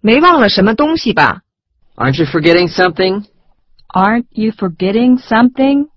没忘了什么东西吧？Aren't you forgetting something? Aren't you forgetting something?